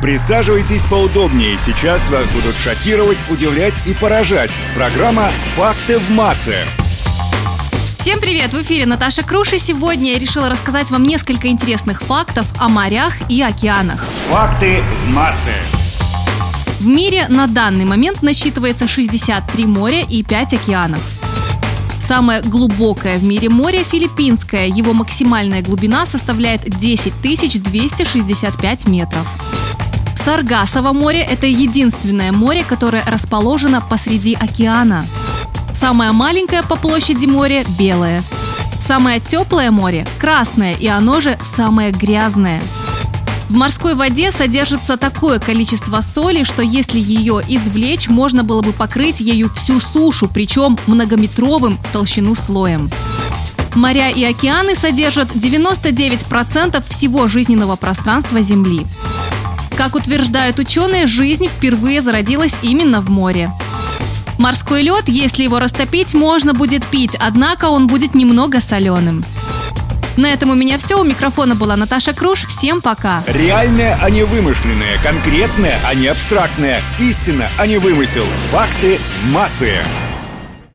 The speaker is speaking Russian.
Присаживайтесь поудобнее. Сейчас вас будут шокировать, удивлять и поражать. Программа «Факты в массы». Всем привет! В эфире Наташа Круш, и сегодня я решила рассказать вам несколько интересных фактов о морях и океанах. Факты в массы. В мире на данный момент насчитывается 63 моря и 5 океанов. Самое глубокое в мире море – Филиппинское. Его максимальная глубина составляет 10 265 метров. Саргасово море – это единственное море, которое расположено посреди океана. Самое маленькое по площади море – белое. Самое теплое море – красное, и оно же самое грязное. В морской воде содержится такое количество соли, что если ее извлечь, можно было бы покрыть ею всю сушу, причем многометровым толщину слоем. Моря и океаны содержат 99% всего жизненного пространства Земли. Как утверждают ученые, жизнь впервые зародилась именно в море. Морской лед, если его растопить, можно будет пить, однако он будет немного соленым. На этом у меня все. У микрофона была Наташа Круш. Всем пока. Реальное, а не вымышленное. Конкретное, а не абстрактное. Истина, а не вымысел. Факты массы.